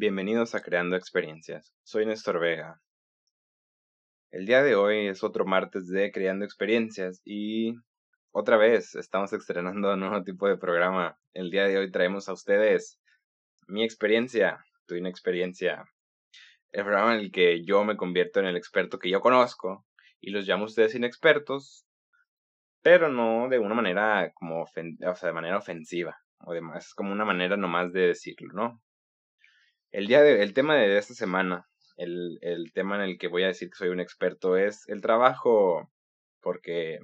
Bienvenidos a Creando Experiencias. Soy Néstor Vega. El día de hoy es otro martes de Creando Experiencias y otra vez estamos estrenando un nuevo tipo de programa. El día de hoy traemos a ustedes mi experiencia, tu inexperiencia. El programa en el que yo me convierto en el experto que yo conozco y los llamo a ustedes inexpertos, pero no de una manera como, o sea, de manera ofensiva o demás. Es como una manera nomás de decirlo, ¿no? El, día de, el tema de esta semana, el, el tema en el que voy a decir que soy un experto es el trabajo, porque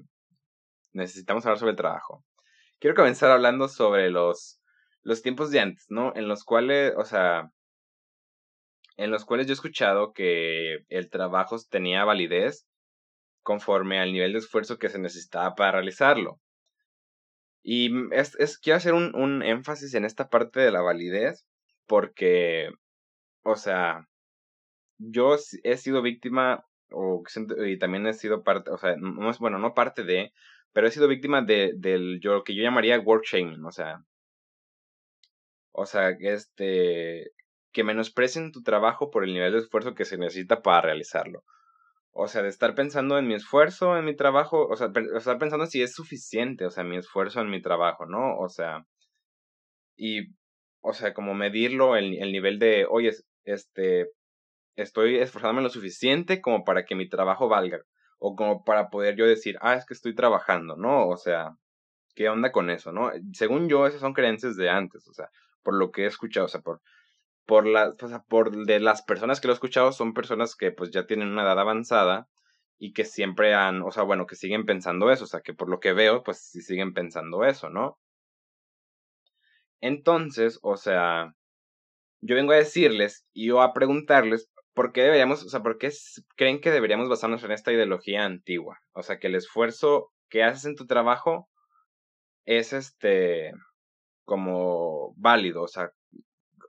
necesitamos hablar sobre el trabajo. Quiero comenzar hablando sobre los, los tiempos de antes, ¿no? En los cuales, o sea, en los cuales yo he escuchado que el trabajo tenía validez conforme al nivel de esfuerzo que se necesitaba para realizarlo. Y es, es quiero hacer un, un énfasis en esta parte de la validez porque, o sea, yo he sido víctima o y también he sido parte, o sea, no bueno, no parte de, pero he sido víctima de del yo que yo llamaría work shaming, o sea, o sea, este que menosprecien tu trabajo por el nivel de esfuerzo que se necesita para realizarlo. O sea, de estar pensando en mi esfuerzo, en mi trabajo, o sea, estar pensando si es suficiente, o sea, mi esfuerzo en mi trabajo, ¿no? O sea, y, o sea, como medirlo, el, el nivel de, oye, este, estoy esforzándome lo suficiente como para que mi trabajo valga, o como para poder yo decir, ah, es que estoy trabajando, ¿no? O sea, ¿qué onda con eso, no? Según yo, esas son creencias de antes, o sea, por lo que he escuchado, o sea, por, por las, o sea, por de las personas que lo he escuchado son personas que pues ya tienen una edad avanzada y que siempre han, o sea, bueno, que siguen pensando eso, o sea, que por lo que veo, pues sí siguen pensando eso, ¿no? Entonces, o sea, yo vengo a decirles y yo a preguntarles por qué deberíamos, o sea, por qué creen que deberíamos basarnos en esta ideología antigua, o sea, que el esfuerzo que haces en tu trabajo es este como válido, o sea,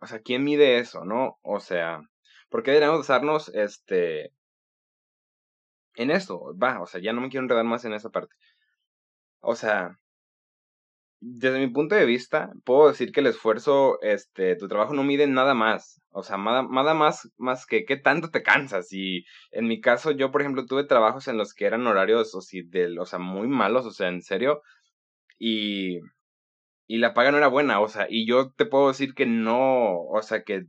o sea, ¿quién mide eso, no? O sea, ¿por qué deberíamos basarnos, este, en esto? Va, o sea, ya no me quiero enredar más en esa parte. O sea, desde mi punto de vista, puedo decir que el esfuerzo, este, tu trabajo no mide nada más. O sea, nada, nada más, más que qué tanto te cansas. Y en mi caso, yo, por ejemplo, tuve trabajos en los que eran horarios, o, si, de, o sea, muy malos, o sea, en serio. Y y la paga no era buena, o sea, y yo te puedo decir que no, o sea, que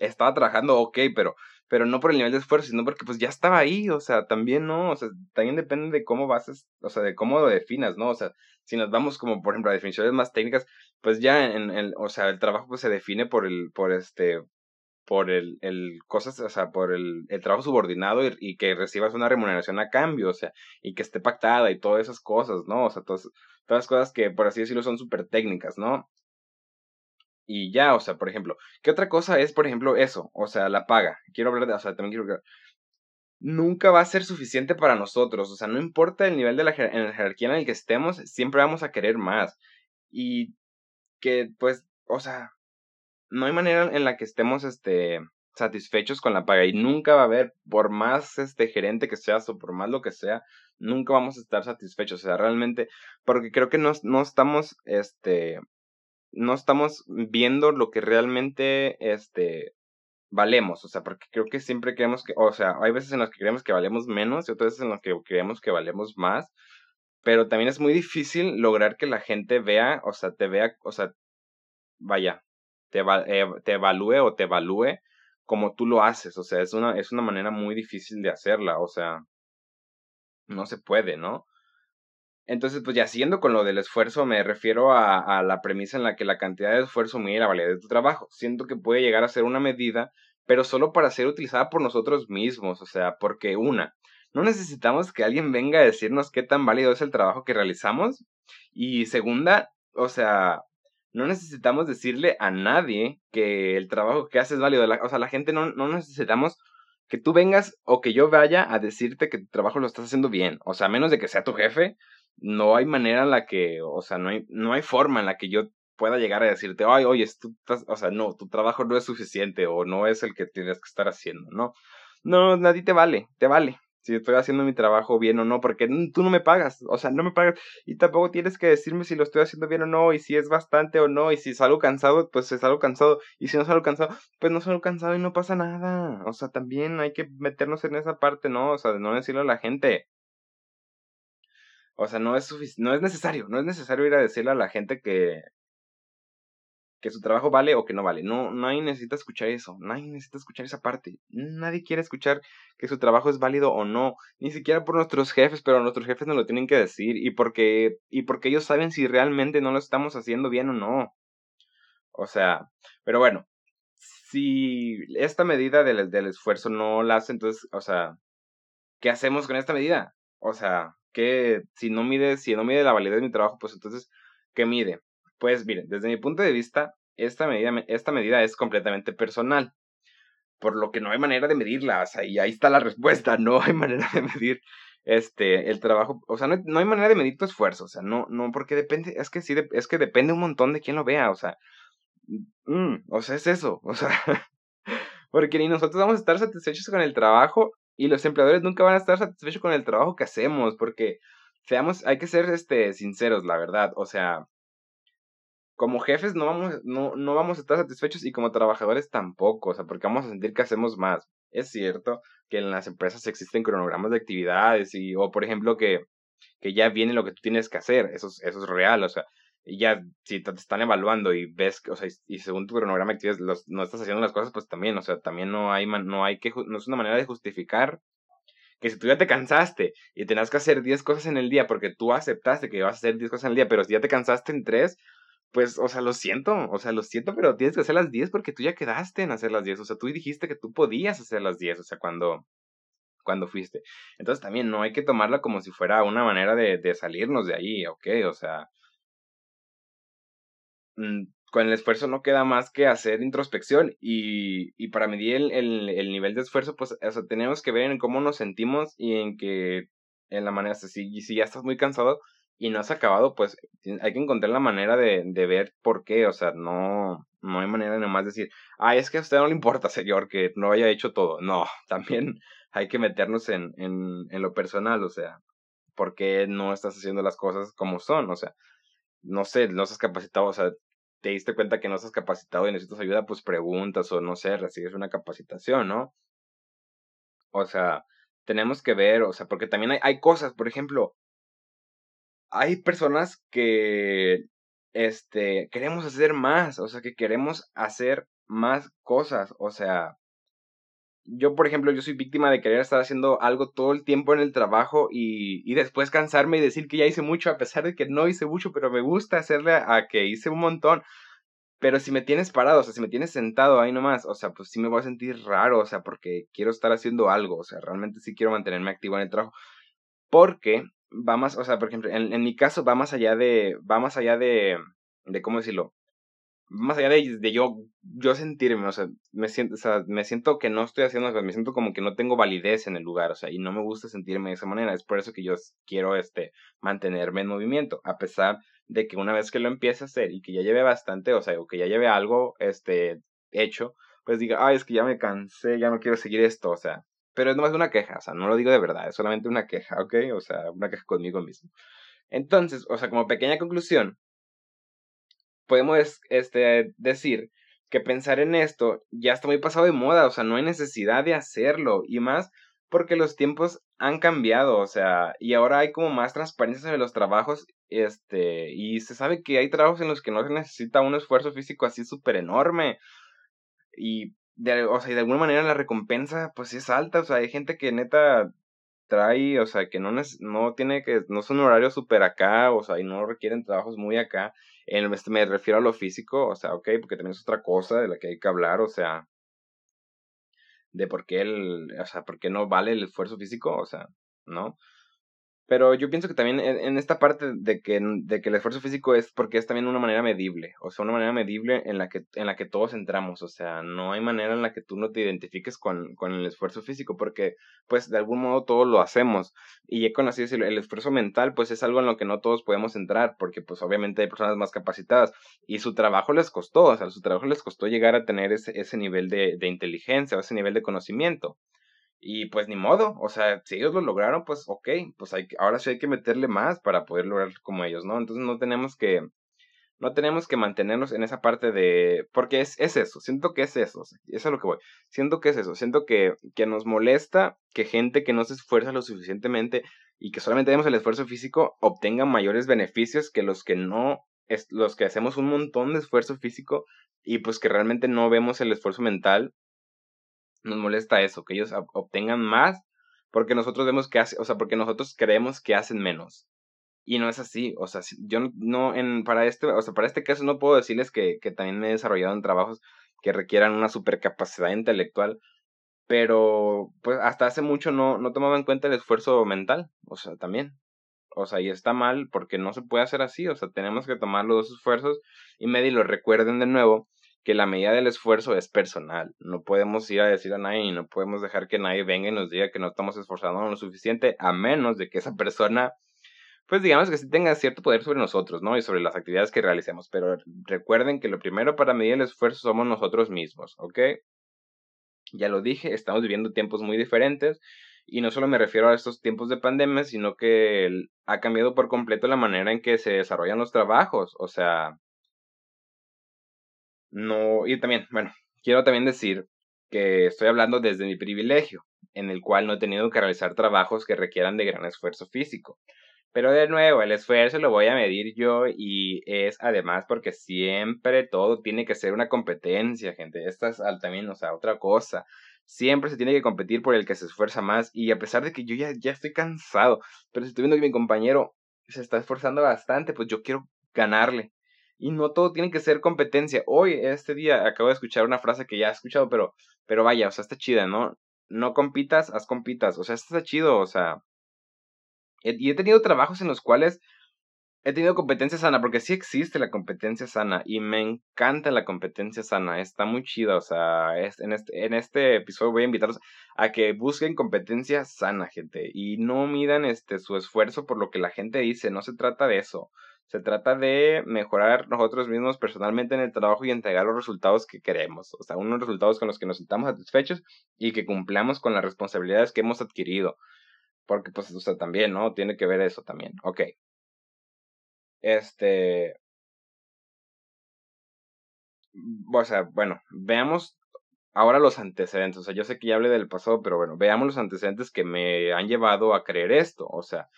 estaba trabajando ok, pero, pero no por el nivel de esfuerzo, sino porque pues ya estaba ahí, o sea, también no, o sea, también depende de cómo vas, o sea, de cómo lo definas, ¿no? O sea, si nos vamos como, por ejemplo, a definiciones más técnicas, pues ya en el, o sea, el trabajo pues se define por el, por este, por el, el cosas, o sea, por el, el trabajo subordinado y, y, que recibas una remuneración a cambio, o sea, y que esté pactada y todas esas cosas, ¿no? O sea, todas, todas las cosas que, por así decirlo, son súper técnicas, ¿no? Y ya, o sea, por ejemplo, ¿qué otra cosa es, por ejemplo, eso? O sea, la paga. Quiero hablar de, o sea, también quiero nunca va a ser suficiente para nosotros. O sea, no importa el nivel de la, en la jerarquía en el que estemos, siempre vamos a querer más. Y que, pues, o sea, no hay manera en la que estemos, este, satisfechos con la paga y nunca va a haber, por más este gerente que seas o por más lo que sea, nunca vamos a estar satisfechos. O sea, realmente, porque creo que no, no estamos, este, no estamos viendo lo que realmente, este, valemos. O sea, porque creo que siempre creemos que, o sea, hay veces en las que creemos que valemos menos y otras veces en las que creemos que valemos más. Pero también es muy difícil lograr que la gente vea, o sea, te vea, o sea, vaya, te, eh, te evalúe o te evalúe como tú lo haces, o sea, es una, es una manera muy difícil de hacerla, o sea, no se puede, ¿no? Entonces, pues ya siguiendo con lo del esfuerzo, me refiero a, a la premisa en la que la cantidad de esfuerzo mide la validez de tu trabajo. Siento que puede llegar a ser una medida, pero solo para ser utilizada por nosotros mismos, o sea, porque una, no necesitamos que alguien venga a decirnos qué tan válido es el trabajo que realizamos. Y segunda, o sea, no necesitamos decirle a nadie que el trabajo que haces es válido. o sea, la gente no, no necesitamos que tú vengas o que yo vaya a decirte que tu trabajo lo estás haciendo bien. O sea, a menos de que sea tu jefe, no hay manera en la que, o sea, no hay, no hay forma en la que yo pueda llegar a decirte, ay, oye, tú o sea, no, tu trabajo no es suficiente o no es el que tienes que estar haciendo, ¿no? No, nadie te vale, te vale. si estoy haciendo mi trabajo bien o no, porque tú no me pagas, o sea, no me pagas y tampoco tienes que decirme si lo estoy haciendo bien o no y si es bastante o no y si salgo cansado, pues salgo cansado y si no salgo cansado, pues no salgo cansado y no pasa nada, o sea, también hay que meternos en esa parte, ¿no? O sea, de no decirle a la gente. O sea, no es no es necesario, no es necesario ir a decirle a la gente que que su trabajo vale o que no vale. No, nadie necesita escuchar eso, nadie necesita escuchar esa parte. Nadie quiere escuchar que su trabajo es válido o no, ni siquiera por nuestros jefes, pero nuestros jefes nos lo tienen que decir y porque y porque ellos saben si realmente no lo estamos haciendo bien o no. O sea, pero bueno, si esta medida del, del esfuerzo no la hace, entonces, o sea, ¿qué hacemos con esta medida? O sea, que si no mide, si no mide la validez de mi trabajo, pues entonces, ¿qué mide? Pues miren, desde mi punto de vista, esta medida, esta medida es completamente personal, por lo que no hay manera de medirla, o sea, y ahí está la respuesta, no hay manera de medir este el trabajo, o sea, no, hay manera de medir tu esfuerzo, o sea, no, no, porque depende, es que sí, es que depende un montón de quién lo vea, o sea, mm, o sea, es eso, o sea, porque ni nosotros vamos a estar satisfechos con el trabajo y los empleadores nunca van a estar satisfechos con el trabajo que hacemos, porque seamos, hay que ser este sinceros, la verdad, o sea, como jefes no vamos, no, no vamos a estar satisfechos y como trabajadores tampoco, o sea, porque vamos a sentir que hacemos más. Es cierto que en las empresas existen cronogramas de actividades y, o por ejemplo, que, que ya viene lo que tú tienes que hacer, eso es, eso es real, o sea, y ya si te están evaluando y ves, o sea, y, según tu cronograma de actividades los, no estás haciendo las cosas, pues también, o sea, también no hay, no hay que, no es una manera de justificar que si tú ya te cansaste y tenías que hacer 10 cosas en el día porque tú aceptaste que ibas a hacer 10 cosas en el día, pero si ya te cansaste en 3, pues, o sea, lo siento, o sea, lo siento, pero tienes que hacer las 10 porque tú ya quedaste en hacer las 10, o sea, tú dijiste que tú podías hacer las 10, o sea, cuando, cuando fuiste. Entonces también no hay que tomarla como si fuera una manera de, de salirnos de ahí, ok, o sea, con el esfuerzo no queda más que hacer introspección y, y para medir el, el, el, nivel de esfuerzo, pues, o sea, tenemos que ver en cómo nos sentimos y en que, en la manera, si, si ya estás muy cansado, y no has acabado, pues hay que encontrar la manera de, de ver por qué, o sea, no, no hay manera de nomás decir, ay, es que a usted no le importa, señor, que no haya hecho todo. No, también hay que meternos en, en, en lo personal, o sea, por qué no estás haciendo las cosas como son, o sea, no sé, no estás capacitado, o sea, te diste cuenta que no estás capacitado y necesitas ayuda, pues preguntas o no sé, recibes una capacitación, ¿no? O sea, tenemos que ver, o sea, porque también hay, hay cosas, por ejemplo, hay personas que este queremos hacer más, o sea, que queremos hacer más cosas, o sea, yo por ejemplo, yo soy víctima de querer estar haciendo algo todo el tiempo en el trabajo y, y después cansarme y decir que ya hice mucho a pesar de que no hice mucho, pero me gusta hacerle a, que hice un montón. Pero si me tienes parado, o sea, si me tienes sentado ahí nomás, o sea, pues sí me voy a sentir raro, o sea, porque quiero estar haciendo algo, o sea, realmente sí quiero mantenerme activo en el trabajo. Porque va más, o sea, por ejemplo, en, en mi caso va más allá de, va más allá de, de ¿cómo decirlo? Más allá de, de yo, yo sentirme, o sea, me siento, o sea, me siento que no estoy haciendo, o sea, me siento como que no tengo validez en el lugar, o sea, y no me gusta sentirme de esa manera. Es por eso que yo quiero, este, mantenerme en movimiento, a pesar de que una vez que lo empiece a hacer y que ya lleve bastante, o sea, o que ya lleve algo, este, hecho, pues diga, ay, es que ya me cansé, ya no quiero seguir esto, o sea, pero es nomás una queja, o sea, no lo digo de verdad, es solamente una queja, ¿ok? O sea, una queja conmigo mismo. Entonces, o sea, como pequeña conclusión, podemos este, decir que pensar en esto ya está muy pasado de moda, o sea, no hay necesidad de hacerlo, y más porque los tiempos han cambiado, o sea, y ahora hay como más transparencia sobre los trabajos, este, y se sabe que hay trabajos en los que no se necesita un esfuerzo físico así súper enorme, y de, o sea, de alguna manera la recompensa pues es alta, o sea, hay gente que neta trae, o sea, que no, no tiene que, no son horarios súper acá, o sea, y no requieren trabajos muy acá, en, este, me refiero a lo físico, o sea, ok, porque también es otra cosa de la que hay que hablar, o sea, de por qué el, o sea, por qué no vale el esfuerzo físico, o sea, ¿no? Pero yo pienso que también en, esta parte de que, de que el esfuerzo físico es porque es también una manera medible, o sea, una manera medible en la que, en la que todos entramos, o sea, no hay manera en la que tú no te identifiques con, con el esfuerzo físico, porque pues de algún modo todos lo hacemos. Y ya con así decirlo, el esfuerzo mental pues es algo en lo que no todos podemos entrar, porque pues obviamente hay personas más capacitadas y su trabajo les costó, o sea, su trabajo les costó llegar a tener ese, ese nivel de, de inteligencia o ese nivel de conocimiento. Y pues ni modo, o sea, si ellos lo lograron, pues ok, pues hay, ahora sí hay que meterle más para poder lograr como ellos, ¿no? Entonces no tenemos que, no tenemos que mantenernos en esa parte de, porque es, es eso, siento que es eso, es a lo que voy, siento que es eso, siento que, que nos molesta que gente que no se esfuerza lo suficientemente y que solamente tenemos el esfuerzo físico obtenga mayores beneficios que los que no, es, los que hacemos un montón de esfuerzo físico y pues que realmente no vemos el esfuerzo mental nos molesta eso, que ellos obtengan más porque nosotros vemos que hace, o sea, porque nosotros creemos que hacen menos. Y no es así, o sea, yo no, en, para este, o sea, para este caso no puedo decirles que, que también me he desarrollado en trabajos que requieran una supercapacidad intelectual, pero pues hasta hace mucho no, no tomaba en cuenta el esfuerzo mental, o sea, también. O sea, y está mal porque no se puede hacer así, o sea, tenemos que tomar los dos esfuerzos y medir lo recuerden de nuevo que la medida del esfuerzo es personal. No podemos ir a decir a nadie y no podemos dejar que nadie venga y nos diga que no estamos esforzando lo suficiente, a menos de que esa persona, pues digamos que sí tenga cierto poder sobre nosotros, ¿no? Y sobre las actividades que realicemos. Pero recuerden que lo primero para medir el esfuerzo somos nosotros mismos, ¿ok? Ya lo dije, estamos viviendo tiempos muy diferentes. Y no solo me refiero a estos tiempos de pandemia, sino que ha cambiado por completo la manera en que se desarrollan los trabajos. O sea, no, y también, bueno, quiero también decir que estoy hablando desde mi privilegio, en el cual no he tenido que realizar trabajos que requieran de gran esfuerzo físico. Pero de nuevo, el esfuerzo lo voy a medir yo y es además porque siempre todo tiene que ser una competencia, gente. Esta es también, o sea, otra cosa. Siempre se tiene que competir por el que se esfuerza más y a pesar de que yo ya, ya estoy cansado, pero si estoy viendo que mi compañero se está esforzando bastante, pues yo quiero ganarle. Y no todo tiene que ser competencia. Hoy, este día, acabo de escuchar una frase que ya he escuchado, pero, pero vaya, o sea, está chida, ¿no? No compitas, haz compitas. O sea, está chido, o sea. Y he tenido trabajos en los cuales he tenido competencia sana, porque sí existe la competencia sana y me encanta la competencia sana, está muy chida, o sea, en, este, en este episodio voy a invitarlos a que busquen competencia sana, gente, y no midan este, su esfuerzo por lo que la gente dice, no se trata de eso, se trata de mejorar nosotros mismos personalmente en el trabajo y entregar los resultados que queremos. O sea, unos resultados con los que nos sintamos satisfechos y que cumplamos con las responsabilidades que hemos adquirido. Porque, pues, o sea, también, ¿no? Tiene que ver eso también. Ok. Este. O sea, bueno, veamos ahora los antecedentes. O sea, yo sé que ya hablé del pasado, pero bueno, veamos los antecedentes que me han llevado a creer esto. O sea,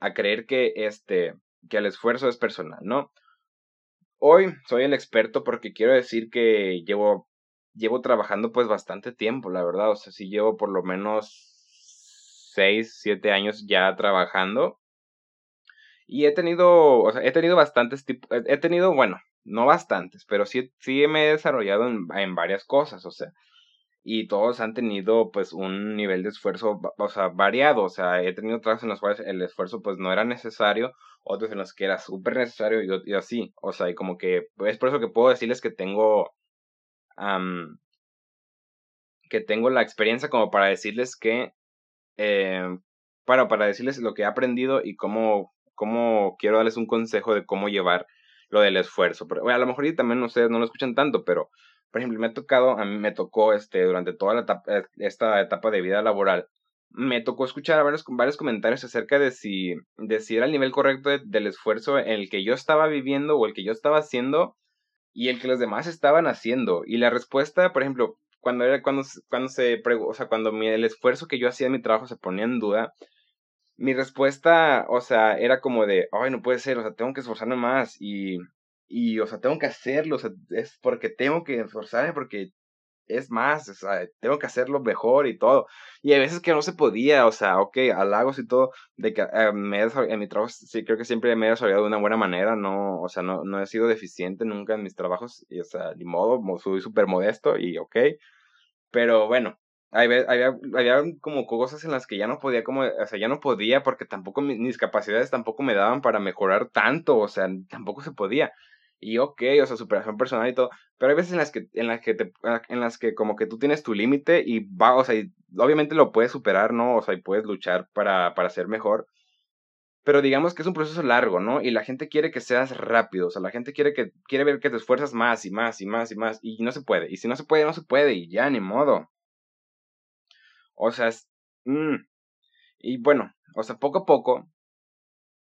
a creer que este que el esfuerzo es personal, ¿no? Hoy soy el experto porque quiero decir que llevo, llevo trabajando pues bastante tiempo, la verdad, o sea, sí llevo por lo menos seis, siete años ya trabajando. Y he tenido, o sea, he tenido bastantes tipos, he tenido, bueno, no bastantes, pero sí, sí me he desarrollado en, en varias cosas, o sea, y todos han tenido pues un nivel de esfuerzo, o sea, variado, o sea, he tenido trabajos en los cuales el esfuerzo pues no era necesario, otros en los que era súper necesario y, así, o sea, y como que es por eso que puedo decirles que tengo, que tengo la experiencia como para decirles que, eh, bueno, para decirles lo que he aprendido y cómo, cómo quiero darles un consejo de cómo llevar lo del esfuerzo. Pero, a lo mejor y también ustedes no lo escuchan tanto, pero por ejemplo, me ha tocado, a mí me tocó este, durante toda la etapa, eh, esta etapa de vida laboral, me tocó escuchar varios, varios comentarios acerca de si, de si era el nivel correcto del esfuerzo en el que yo estaba viviendo o el que yo estaba haciendo y el que los demás estaban haciendo. Y la respuesta, por ejemplo, cuando era cuando, cuando se o sea, cuando mi, el esfuerzo que yo hacía en mi trabajo se ponía en duda, mi respuesta, o sea, era como de, ay, no puede ser, o sea, tengo que esforzarme más y y, o sea, tengo que hacerlo, o sea, es porque tengo que esforzarme, porque es más, o sea, tengo que hacerlo mejor y todo. Y hay veces que no se podía, o sea, ok, halagos y todo, de que eh, me en mi trabajo sí creo que siempre me he desarrollado de una buena manera, no, o sea, no, no he sido deficiente nunca en mis trabajos, y, o sea, ni modo, soy súper modesto y ok. Pero bueno, había, había, había como cosas en las que ya no podía, como, o sea, ya no podía porque tampoco mis capacidades tampoco me daban para mejorar tanto, o sea, tampoco se podía. Y ok, o sea, superación personal y todo. Pero hay veces en las que, en las que te, en las que como que tú tienes tu límite y va, o sea, obviamente lo puedes superar, ¿no? O sea, y puedes luchar para, para ser mejor. Pero digamos que es un proceso largo, ¿no? Y la gente quiere que seas rápido, o sea, la gente quiere que, quiere ver que te esfuerzas más y más y más y más, y no se puede. Y si no se puede, no se puede, y ya, ni modo. O sea, Mm. Y bueno, o sea, poco a poco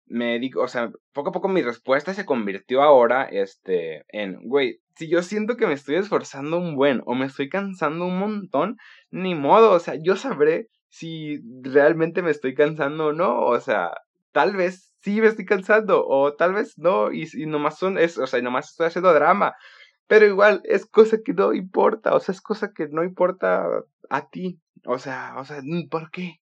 me digo, o sea, poco a poco mi respuesta se convirtió ahora, este, en, güey, si yo siento que me estoy esforzando un buen o me estoy cansando un montón, ni modo, o sea, yo sabré si realmente me estoy cansando o no, o sea, tal vez sí me estoy cansando o tal vez no y, y nomás son, es, o sea, nomás estoy haciendo drama, pero igual es cosa que no importa, o sea, es cosa que no importa a ti, o sea, o sea, ¿por qué?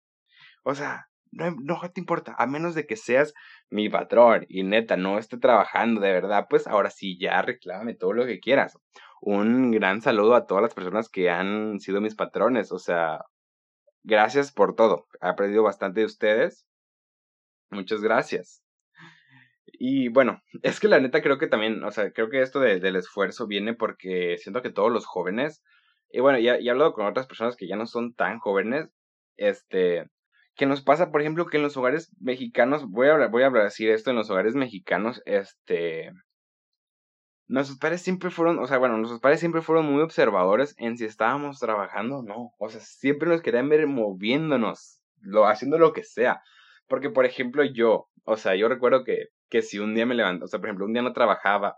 O sea, no, no te importa, a menos de que seas mi patrón y neta no esté trabajando de verdad, pues ahora sí ya reclámame todo lo que quieras. Un gran saludo a todas las personas que han sido mis patrones, o sea, gracias por todo. He aprendido bastante de ustedes. Muchas gracias. Y bueno, es que la neta creo que también, o sea, creo que esto del esfuerzo viene porque siento que todos los jóvenes, y bueno, ya, ya he hablado con otras personas que ya no son tan jóvenes, este, que nos pasa, por ejemplo, que en los hogares mexicanos, voy a, voy a decir esto, en los hogares mexicanos, este, nuestros padres siempre fueron, o sea, bueno, nuestros padres siempre fueron muy observadores en si estábamos trabajando o no. O sea, siempre nos querían ver moviéndonos, lo, haciendo lo que sea. Porque, por ejemplo, yo, o sea, yo recuerdo que, que si un día me levantaba, o sea, por ejemplo, un día no trabajaba,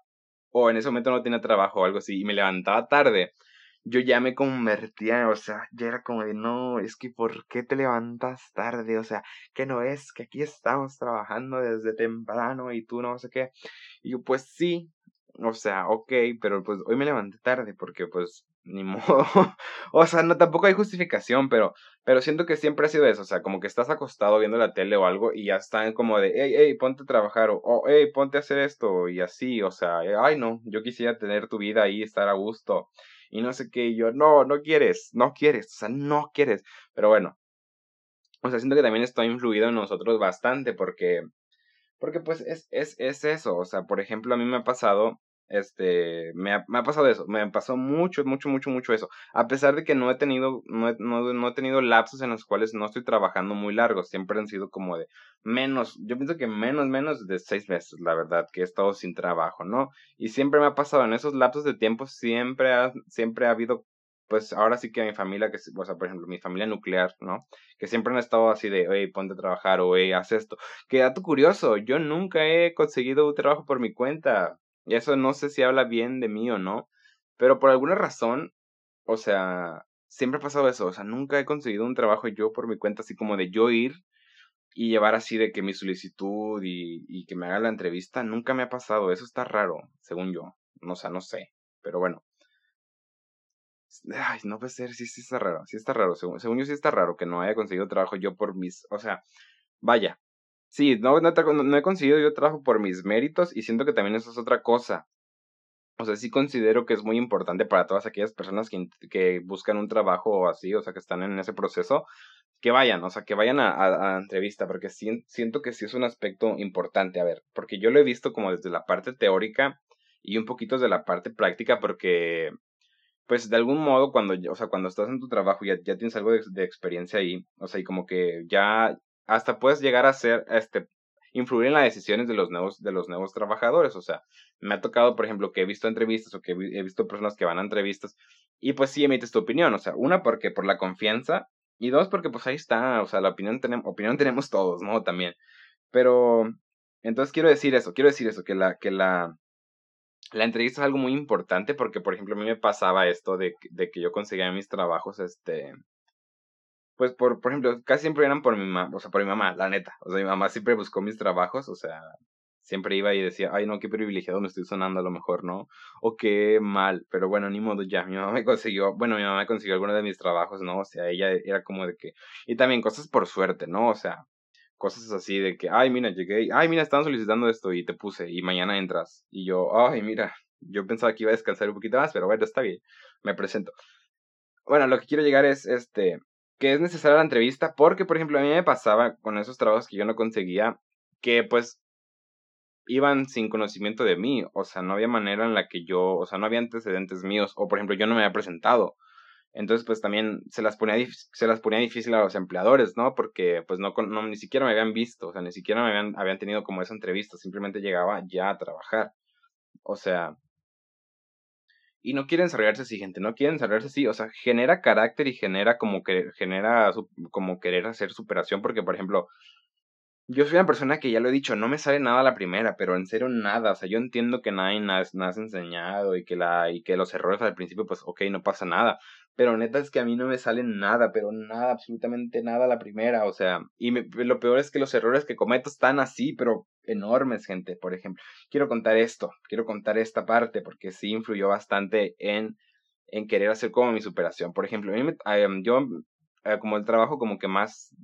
o en ese momento no tenía trabajo o algo así, y me levantaba tarde, yo ya me convertía, o sea, ya era como de, no, es que ¿por qué te levantas tarde? O sea, que no es que aquí estamos trabajando desde temprano y tú no sé qué. Y yo, pues sí, o sea, ok, pero pues hoy me levanté tarde porque pues ni modo. o sea, no tampoco hay justificación, pero pero siento que siempre ha sido eso, o sea, como que estás acostado viendo la tele o algo y ya están como de, hey, hey, ponte a trabajar o oh, hey, ponte a hacer esto y así, o sea, ay no, yo quisiera tener tu vida ahí, estar a gusto y no sé qué, y yo, no, no quieres, no quieres, o sea, no quieres. Pero bueno, o sea, siento que también esto ha influido en nosotros bastante porque, porque pues es, es, es eso, o sea, por ejemplo, a mí me ha pasado este, me ha, me ha, pasado eso, me pasó mucho, mucho, mucho, mucho eso. A pesar de que no he tenido, no he, no, no he tenido lapsos en los cuales no estoy trabajando muy largos, siempre han sido como de menos, yo pienso que menos, menos de seis meses, la verdad, que he estado sin trabajo, ¿no? Y siempre me ha pasado en esos lapsos de tiempo, siempre ha, siempre ha habido pues ahora sí que mi familia, que, o sea, por ejemplo, mi familia nuclear, ¿no? Que siempre han estado así de, oye, ponte a trabajar, o, oye, haz esto. Que dato curioso, yo nunca he conseguido un trabajo por mi cuenta. Y eso no sé si habla bien de mí o no, pero por alguna razón, o sea, siempre ha pasado eso, o sea, nunca he conseguido un trabajo yo por mi cuenta, así como de yo ir y llevar así de que mi solicitud y, y que me haga la entrevista, nunca me ha pasado, eso está raro, según yo, o sea, no sé, pero bueno. Ay, no puede ser, sí, sí está raro, sí está raro, según, según yo sí está raro que no haya conseguido trabajo yo por mis, o sea, vaya, Sí, no, no, he conseguido yo trabajo por mis méritos y siento que también eso es otra cosa. O sea, sí considero que es muy importante para todas aquellas personas que, que buscan un trabajo así, o sea, que están en ese proceso, que vayan, o sea, que vayan a, a, entrevista, porque siento que sí es un aspecto importante, a ver, porque yo lo he visto como desde la parte teórica y un poquito desde la parte práctica, porque, pues, de algún modo, cuando, o sea, cuando estás en tu trabajo ya, ya tienes algo de, de experiencia ahí, o sea, y como que ya, hasta puedes llegar a ser, este, influir en las decisiones de los nuevos, de los nuevos trabajadores. O sea, me ha tocado, por ejemplo, que he visto entrevistas o que he visto personas que van a entrevistas y pues sí emites tu opinión. O sea, una porque por la confianza y dos porque pues ahí está. O sea, la opinión, tenemos opinión tenemos todos, ¿no? También. Pero, entonces quiero decir eso, quiero decir eso, que la, que la, la entrevista es algo muy importante porque, por ejemplo, a mí me pasaba esto de, de que yo conseguía mis trabajos, este, pues por, por ejemplo, casi siempre eran por mi mamá, o sea, por mi mamá, la neta. O sea, mi mamá siempre buscó mis trabajos, o sea, siempre iba y decía, ay, no, qué privilegiado me estoy sonando a lo mejor, ¿no? O qué mal, pero bueno, ni modo, ya, mi mamá me consiguió, bueno, mi mamá consiguió algunos de mis trabajos, ¿no? O sea, ella era como de que, y también cosas por suerte, ¿no? O sea, cosas así de que, ay, mira, llegué, ay, mira, estaban solicitando esto y te puse, y mañana entras. Y yo, ay, mira, yo pensaba que iba a descansar un poquito más, pero bueno, está bien, me presento. Bueno, lo que quiero llegar es, este, que es necesaria la entrevista porque, por ejemplo, a mí me pasaba con esos trabajos que yo no conseguía que pues iban sin conocimiento de mí, o sea, no había manera en la que yo, o sea, no había antecedentes míos, o por ejemplo, yo no me había presentado. Entonces, pues también se las ponía, se las ponía difícil a los empleadores, ¿no? Porque pues no, no, ni siquiera me habían visto, o sea, ni siquiera me habían, habían tenido como esa entrevista, simplemente llegaba ya a trabajar. O sea, y no quiere desarrollarse así, gente, no quiere desarrollarse así, o sea, genera carácter y genera como que genera como querer hacer superación, porque por ejemplo, yo soy una persona que ya lo he dicho, no me sale nada a la primera, pero en serio nada, o sea, yo entiendo que nadie nada es enseñado y que la y que los errores al principio pues ok, no pasa nada, pero neta es que a mí no me sale nada, pero nada, absolutamente nada a la primera, o sea, y lo peor es que los errores que cometo están así, pero enormes, gente. Por ejemplo, quiero contar esto, quiero contar esta parte porque sí influyó bastante en, en querer hacer como mi superación. Por ejemplo, yo, eh, como el trabajo como que más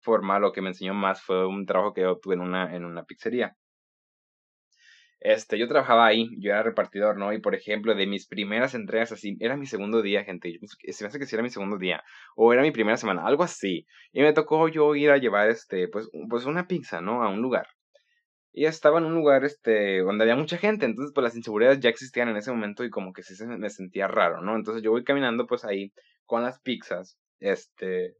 formal o que me enseñó más fue un trabajo que yo obtuve en una, en una pizzería. Este, yo trabajaba ahí, yo era repartidor, ¿no? Y por ejemplo, de mis primeras entregas así, era mi segundo día, gente. Se me hace que sí era mi segundo día. O era mi primera semana, algo así. Y me tocó yo ir a llevar, este, pues, pues una pizza, ¿no? A un lugar. Y estaba en un lugar, este, donde había mucha gente. Entonces, pues las inseguridades ya existían en ese momento y como que sí me sentía raro, ¿no? Entonces yo voy caminando, pues ahí, con las pizzas, este,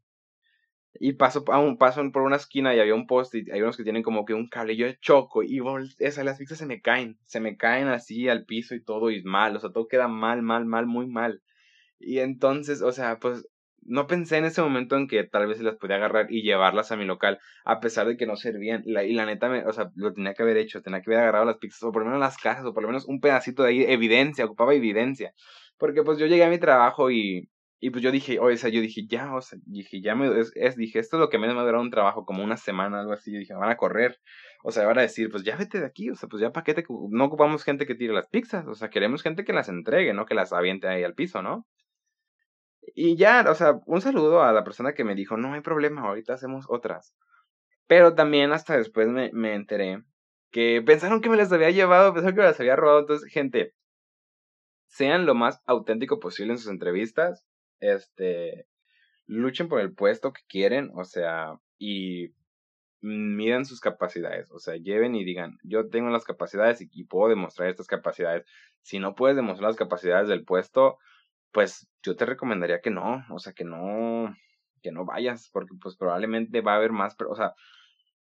y paso a un paso por una esquina y había un post y hay unos que tienen como que un cable yo choco y esas las pizzas se me caen se me caen así al piso y todo y mal o sea todo queda mal mal mal muy mal y entonces o sea pues no pensé en ese momento en que tal vez las podía agarrar y llevarlas a mi local, a pesar de que no servían. y la neta, me, o sea, lo tenía que haber hecho, tenía que haber agarrado las pizzas, o por lo menos las cajas, o por lo menos un pedacito de ahí, evidencia, ocupaba evidencia. Porque pues yo llegué a mi trabajo y, y pues yo dije, o sea, yo dije, ya, o sea, dije, ya me, es, dije, esto es lo que menos me ha durado un trabajo, como una semana, algo así, dije, van a correr, o sea, van a decir, pues ya vete de aquí, o sea, pues ya para qué te, no ocupamos gente que tire las pizzas, o sea, queremos gente que las entregue, no que las aviente ahí al piso, ¿no? Y ya, o sea, un saludo a la persona que me dijo, no hay problema, ahorita hacemos otras. Pero también hasta después me, me enteré que pensaron que me las había llevado, pensaron que me las había robado, entonces, gente, sean lo más auténtico posible en sus entrevistas este, luchen por el puesto que quieren, o sea, y midan sus capacidades, o sea, lleven y digan, yo tengo las capacidades y, puedo demostrar estas capacidades. Si no puedes demostrar las capacidades del puesto, pues yo te recomendaría que no, o sea, que no, que no vayas, porque pues probablemente va a haber más, pero, o sea,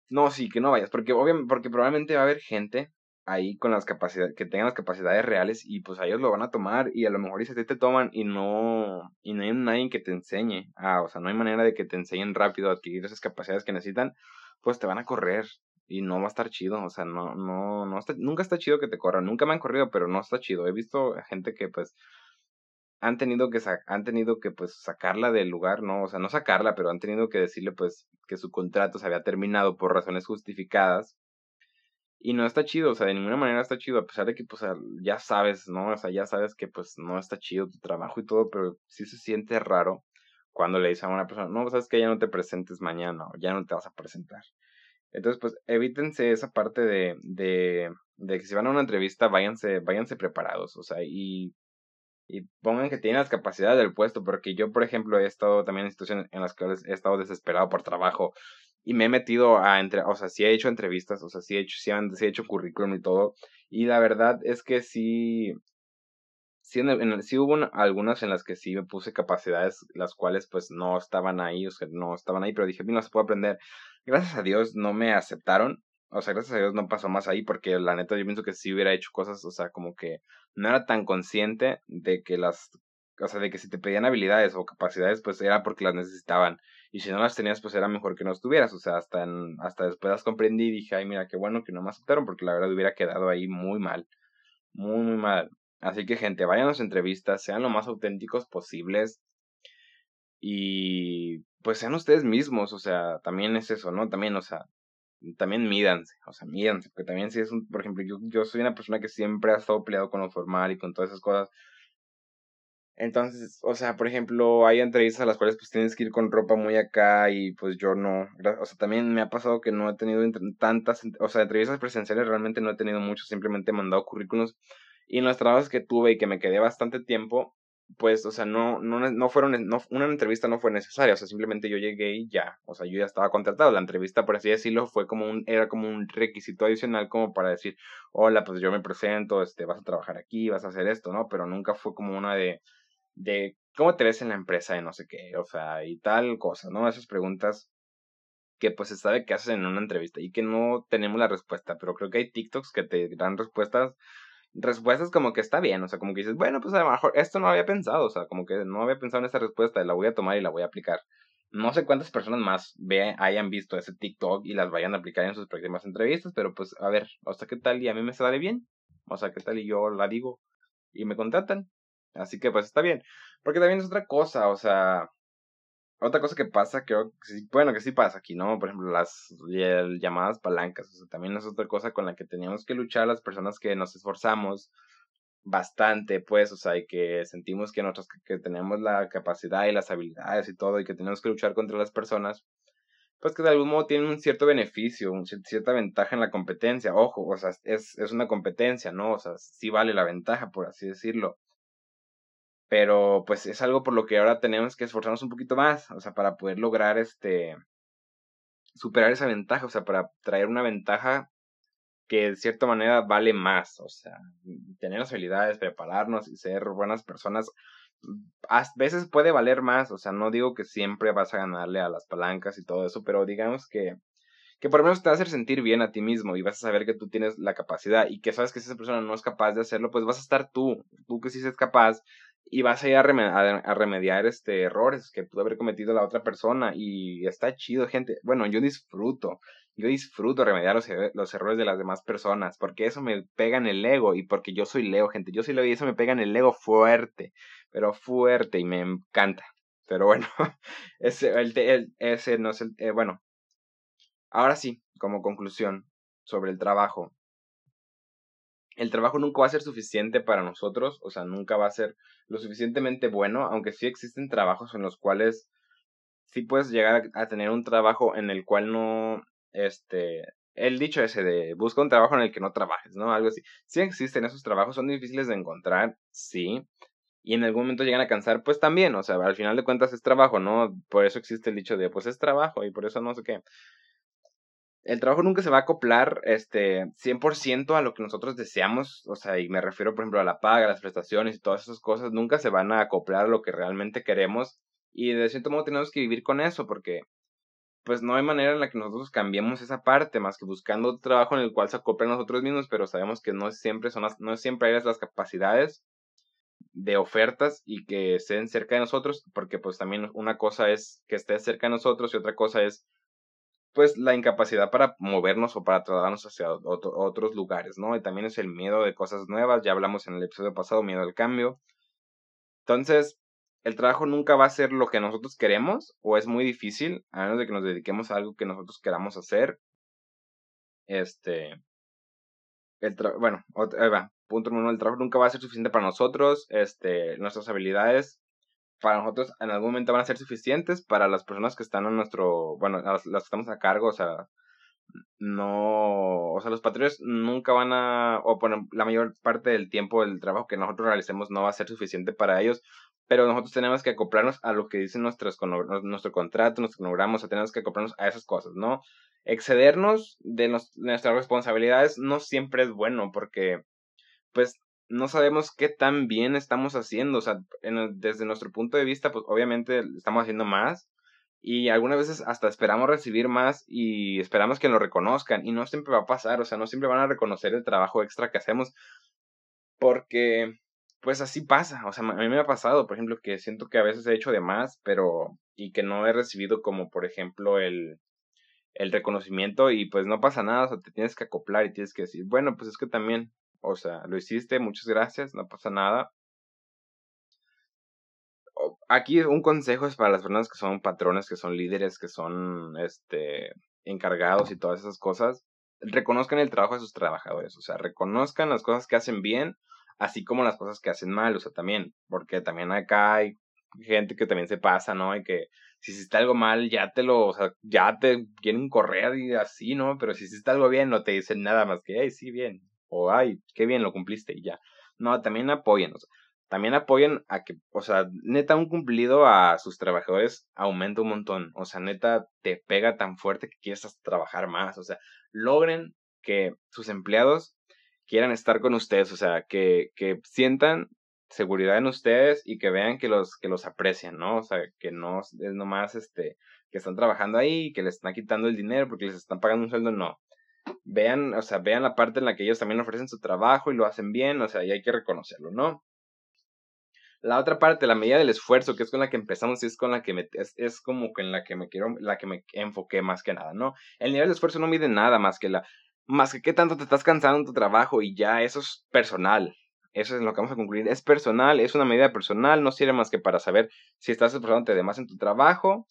no, sí, que no vayas, porque obviamente, porque probablemente va a haber gente ahí con las capacidades, que tengan las capacidades reales y pues a ellos lo van a tomar y a lo mejor si te toman y no, y no hay nadie que te enseñe, ah, o sea, no hay manera de que te enseñen rápido a adquirir esas capacidades que necesitan, pues te van a correr y no va a estar chido, o sea, no, no, no está, nunca está chido que te corran, nunca me han corrido, pero no está chido, he visto gente que pues han tenido que han tenido que pues sacarla del lugar, no, o sea, no sacarla, pero han tenido que decirle pues que su contrato se había terminado por razones justificadas y no está chido, o sea, de ninguna manera está chido, a pesar de que, pues, ya sabes, ¿no? O sea, ya sabes que, pues, no está chido tu trabajo y todo, pero sí se siente raro cuando le dices a una persona, no, sabes que ya no te presentes mañana o ya no te vas a presentar. Entonces, pues, evítense esa parte de, de, de que si van a una entrevista, váyanse, váyanse preparados, o sea, y, y pongan que tienen las capacidades del puesto, porque yo, por ejemplo, he estado también en situaciones en las que he estado desesperado por trabajo y me he metido a entre, o sea, sí he hecho entrevistas, o sea, sí he hecho, sí, he hecho currículum y todo, y la verdad es que sí, sí, en, sí hubo algunas en las que sí me puse capacidades, las cuales pues no estaban ahí, o sea, no estaban ahí, pero dije, no se puede aprender. Gracias a Dios no me aceptaron, o sea, gracias a Dios no pasó más ahí, porque la neta yo pienso que sí hubiera hecho cosas, o sea, como que no era tan consciente de que las, o sea, de que si te pedían habilidades o capacidades, pues era porque las necesitaban y si no las tenías, pues era mejor que no estuvieras. O sea, hasta, en, hasta después las comprendí y dije, ay, mira, qué bueno que no me aceptaron, porque la verdad hubiera quedado ahí muy mal. Muy, muy mal. Así que, gente, vayan a las entrevistas, sean lo más auténticos posibles. Y pues sean ustedes mismos, o sea, también es eso, ¿no? También, o sea, también mídanse, o sea, mídanse, porque también si es un, por ejemplo, yo, yo soy una persona que siempre ha estado peleado con lo formal y con todas esas cosas, entonces, o sea, por ejemplo, hay entrevistas a las cuales pues tienes que ir con ropa muy acá y pues yo no. O sea, también me ha pasado que no he tenido tantas, o sea, entrevistas presenciales realmente no he tenido mucho, simplemente he mandado currículos. Y en los trabajos que tuve y que me quedé bastante tiempo, pues, o sea, no, no, no fueron, no, una entrevista no fue necesaria, o sea, simplemente yo llegué y ya, o sea, yo ya estaba contratado. La entrevista, por así decirlo, fue como un, era como un requisito adicional como para decir, hola, pues yo me presento, este, vas a trabajar aquí, vas a hacer esto, ¿no? Pero nunca fue como una de de cómo te ves en la empresa de no sé qué, o sea, y tal cosa, ¿no? Esas preguntas que pues se sabe que haces en una entrevista y que no tenemos la respuesta, pero creo que hay TikToks que te dan respuestas respuestas como que está bien, o sea, como que dices, bueno, pues a lo mejor esto no había pensado, o sea, como que no había pensado en esta respuesta, la voy a tomar y la voy a aplicar. No sé cuántas personas más hayan visto ese TikTok y las vayan a aplicar en sus próximas entrevistas, pero pues a ver, o sea, ¿qué tal? Y a mí me sale bien, o sea, ¿qué tal? Y yo la digo y me contratan. Así que pues está bien. Porque también es otra cosa, o sea, otra cosa que pasa, creo que sí, bueno, que sí pasa aquí, ¿no? Por ejemplo, las llamadas palancas, o sea, también es otra cosa con la que teníamos que luchar las personas que nos esforzamos bastante, pues, o sea, y que sentimos que nosotros que tenemos la capacidad y las habilidades y todo, y que tenemos que luchar contra las personas, pues que de algún modo tienen un cierto beneficio, una cierta ventaja en la competencia. Ojo, o sea, es, es una competencia, ¿no? O sea, sí vale la ventaja, por así decirlo pero pues es algo por lo que ahora tenemos que esforzarnos un poquito más, o sea, para poder lograr este superar esa ventaja, o sea, para traer una ventaja que de cierta manera vale más, o sea, tener las habilidades, prepararnos y ser buenas personas, a veces puede valer más, o sea, no digo que siempre vas a ganarle a las palancas y todo eso, pero digamos que que por lo menos te va a hacer sentir bien a ti mismo y vas a saber que tú tienes la capacidad y que sabes que si esa persona no es capaz de hacerlo, pues vas a estar tú, tú que sí es capaz y vas a ir a, remediar, este errores que pudo haber cometido la otra persona y está chido, gente. Bueno, yo disfruto, yo disfruto remediar los, los, errores de las demás personas porque eso me pega en el ego y porque yo soy Leo, gente. Yo soy Leo y eso me pega en el ego fuerte, pero fuerte y me encanta. Pero bueno, ese, el, ese no es el, eh, bueno, Ahora sí, como conclusión sobre el trabajo. El trabajo nunca va a ser suficiente para nosotros, o sea, nunca va a ser lo suficientemente bueno, aunque sí existen trabajos en los cuales sí puedes llegar a tener un trabajo en el cual no, este, el dicho ese de busca un trabajo en el que no trabajes, ¿no? Algo así. Sí existen esos trabajos, son difíciles de encontrar, sí. Y en algún momento llegan a cansar, pues también, o sea, al final de cuentas es trabajo, ¿no? Por eso existe el dicho de, pues es trabajo y por eso no sé qué el trabajo nunca se va a acoplar este 100% a lo que nosotros deseamos, o sea, y me refiero por ejemplo a la paga, las prestaciones y todas esas cosas, nunca se van a acoplar a lo que realmente queremos y de cierto modo tenemos que vivir con eso porque pues no hay manera en la que nosotros cambiemos esa parte más que buscando otro trabajo en el cual se acople a nosotros mismos, pero sabemos que no siempre son las, no siempre hay las capacidades de ofertas y que estén cerca de nosotros, porque pues también una cosa es que esté cerca de nosotros y otra cosa es pues la incapacidad para movernos o para trasladarnos hacia otros lugares, ¿no? Y también es el miedo de cosas nuevas, ya hablamos en el episodio pasado, miedo al cambio. Entonces, el trabajo nunca va a ser lo que nosotros queremos o es muy difícil, a menos de que nos dediquemos a algo que nosotros queramos hacer. Este, el bueno, va, punto número uno, el trabajo nunca va a ser suficiente para nosotros, este, nuestras habilidades para nosotros en algún momento van a ser suficientes para las personas que están en nuestro, bueno, las, que estamos a cargo, o sea, no, o sea, los patrullas nunca van a, o bueno, la mayor parte del tiempo del trabajo que nosotros realicemos no va a ser suficiente para ellos, pero nosotros tenemos que acoplarnos a lo que dicen nuestros, nuestro contrato, nuestro cronograma, o sea, tenemos que acoplarnos a esas cosas, ¿no? Excedernos de nuestras responsabilidades no siempre es bueno, porque, pues, no sabemos qué tan bien estamos haciendo. O sea, desde nuestro punto de vista, pues obviamente estamos haciendo más. Y algunas veces hasta esperamos recibir más y esperamos que lo reconozcan. Y no siempre va a pasar. O sea, no siempre van a reconocer el trabajo extra que hacemos. Porque, pues así pasa. O sea, a mí me ha pasado, por ejemplo, que siento que a veces he hecho de más, pero. y que no he recibido como, por ejemplo, el el reconocimiento y pues no pasa nada, o sea, te tienes que acoplar y tienes que decir, bueno, pues es que también o sea, lo hiciste, muchas gracias, no pasa nada. Aquí un consejo es para las personas que son patrones, que son líderes, que son este encargados y todas esas cosas. Reconozcan el trabajo de sus trabajadores, o sea, reconozcan las cosas que hacen bien, así como las cosas que hacen mal, o sea, también, porque también acá hay gente que también se pasa, ¿no? Y que si hiciste algo mal, ya te lo, o sea, ya te quieren correr y así, ¿no? Pero si hiciste algo bien, no te dicen nada más que, ay, sí, bien, o ay, qué bien lo cumpliste y ya. No, también apoyen, o sea, también apoyen a que, o sea, neta, un cumplido a sus trabajadores aumenta un montón, o sea, neta, te pega tan fuerte que quieres trabajar más, o sea, logren que sus empleados quieran estar con ustedes, o sea, que, que sientan seguridad en ustedes y que vean que los, que los aprecian, ¿no? O sea, que no es nomás este, que están trabajando ahí, que les están quitando el dinero porque les están pagando un sueldo, no vean, o sea, vean la parte en la que ellos también ofrecen su trabajo y lo hacen bien, o sea, y hay que reconocerlo, ¿no? La otra parte, la medida del esfuerzo, que es con la que empezamos y es con la que me, es, como en la que me quiero, la que me enfoqué más que nada, ¿no? El nivel de esfuerzo no mide nada más que la, más que qué tanto te estás cansando en tu trabajo y ya eso es personal. Eso es lo que vamos a concluir. Es personal, es una medida personal, no sirve más que para saber si estás esforzándote de más en tu trabajo,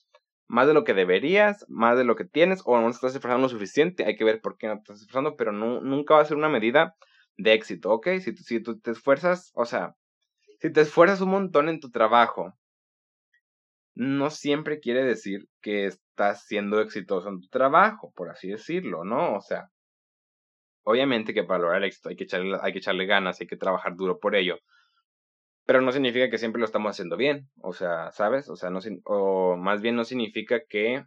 más de lo que deberías, más de lo que tienes, o no estás esforzando lo suficiente. Hay que ver por qué no estás esforzando, pero no, nunca va a ser una medida de éxito, ¿ok? Si, si tú te esfuerzas, o sea, si te esfuerzas un montón en tu trabajo, no siempre quiere decir que estás siendo exitoso en tu trabajo, por así decirlo, ¿no? O sea, obviamente que para lograr el éxito hay que echarle, hay que echarle ganas, hay que trabajar duro por ello, pero no significa que siempre lo estamos haciendo bien, o sea, ¿sabes? O sea, no, o más bien no significa que,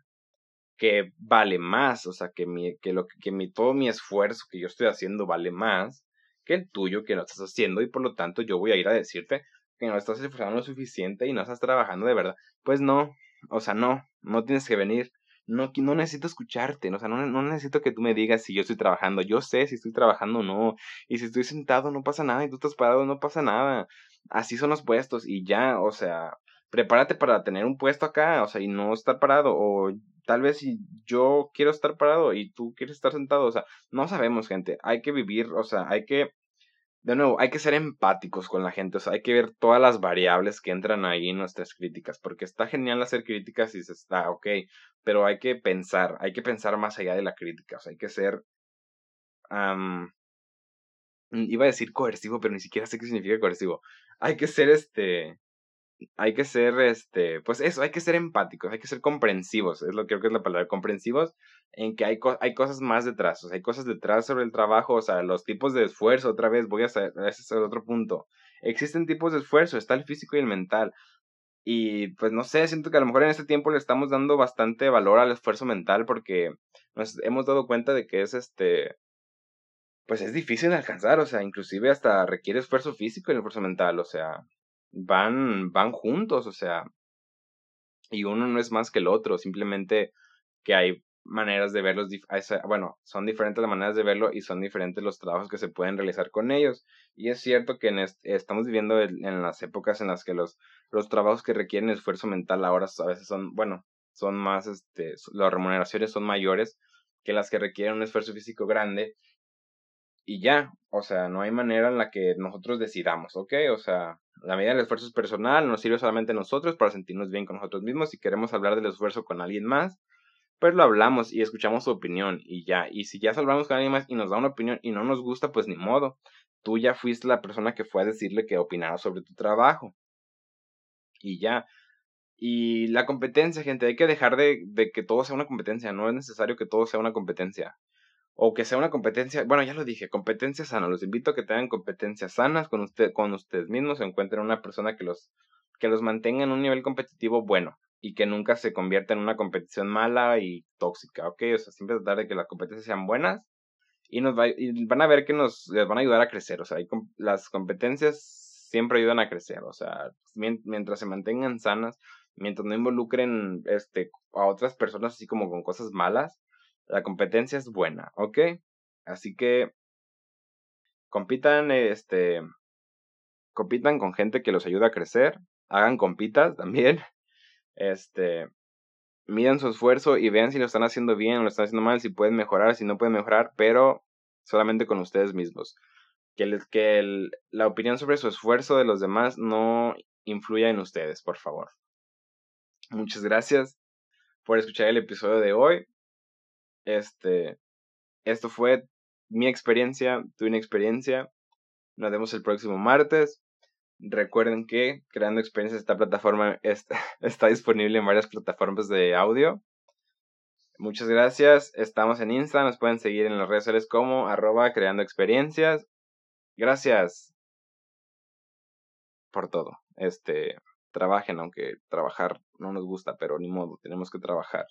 que vale más, o sea, que, mi, que, lo, que mi, todo mi esfuerzo que yo estoy haciendo vale más que el tuyo que no estás haciendo y por lo tanto yo voy a ir a decirte que no estás esforzando lo suficiente y no estás trabajando de verdad. Pues no, o sea, no, no tienes que venir. No, no necesito escucharte, o sea, no, no necesito que tú me digas si yo estoy trabajando. Yo sé si estoy trabajando o no. Y si estoy sentado no pasa nada y tú estás parado no pasa nada. Así son los puestos y ya, o sea, prepárate para tener un puesto acá, o sea, y no estar parado. O tal vez si yo quiero estar parado y tú quieres estar sentado, o sea, no sabemos, gente. Hay que vivir, o sea, hay que de nuevo, hay que ser empáticos con la gente, o sea, hay que ver todas las variables que entran ahí en nuestras críticas, porque está genial hacer críticas y se está, ok, pero hay que pensar, hay que pensar más allá de la crítica, o sea, hay que ser, iba a decir coercivo, pero ni siquiera sé qué significa coercivo, hay que ser este, hay que ser, este, pues eso, hay que ser empáticos, hay que ser comprensivos, es lo que creo que es la palabra, comprensivos, en que hay, hay cosas más detrás, o sea, hay cosas detrás sobre el trabajo, o sea, los tipos de esfuerzo, otra vez, voy a hacer, ese es otro punto. Existen tipos de esfuerzo, está el físico y el mental. Y pues no sé, siento que a lo mejor en este tiempo le estamos dando bastante valor al esfuerzo mental porque nos hemos dado cuenta de que es este, pues es difícil de alcanzar, o sea, inclusive hasta requiere esfuerzo físico y esfuerzo mental, o sea, van, van juntos, o sea, y uno no es más que el otro, simplemente que hay maneras de verlos, bueno, son diferentes las maneras de verlo y son diferentes los trabajos que se pueden realizar con ellos. Y es cierto que estamos viviendo en, las épocas en las que los, los trabajos que requieren esfuerzo mental ahora a veces son, bueno, son más, este, las remuneraciones son mayores que las que requieren un esfuerzo físico grande. Y ya, o sea, no hay manera en la que nosotros decidamos, ¿ok? O sea, la medida del esfuerzo es personal, nos sirve solamente a nosotros para sentirnos bien con nosotros mismos. Si queremos hablar del esfuerzo con alguien más, pues lo hablamos y escuchamos su opinión y ya. Y si ya hablamos con alguien más y nos da una opinión y no nos gusta, pues ni modo. Tú ya fuiste la persona que fue a decirle que opinara sobre tu trabajo. Y ya. Y la competencia, gente, hay que dejar de, de que todo sea una competencia. No es necesario que todo sea una competencia o que sea una competencia, bueno, ya lo dije, competencia sana. Los invito a que tengan competencias sanas con, usted, con ustedes mismos, encuentren una persona que los, que los mantenga en un nivel competitivo bueno y que nunca se convierta en una competición mala y tóxica, ¿ok? O sea, siempre tratar de que las competencias sean buenas y, nos va, y van a ver que nos les van a ayudar a crecer, o sea, las competencias siempre ayudan a crecer, o sea, mientras se mantengan sanas, mientras no involucren este, a otras personas así como con cosas malas, la competencia es buena, ¿ok? Así que compitan, este, compitan con gente que los ayuda a crecer, hagan compitas también, este, midan su esfuerzo y vean si lo están haciendo bien o lo están haciendo mal, si pueden mejorar, si no pueden mejorar, pero solamente con ustedes mismos. Que, que la opinión sobre su esfuerzo de los demás no influya en ustedes, por favor. Muchas gracias por escuchar el episodio de hoy. Este, esto fue mi experiencia, tu inexperiencia. Nos vemos el próximo martes. Recuerden que Creando Experiencias, esta plataforma está, está disponible en varias plataformas de audio. Muchas gracias. Estamos en Insta. Nos pueden seguir en las redes sociales como arroba creando experiencias. Gracias por todo. Este, trabajen, aunque trabajar no nos gusta, pero ni modo, tenemos que trabajar.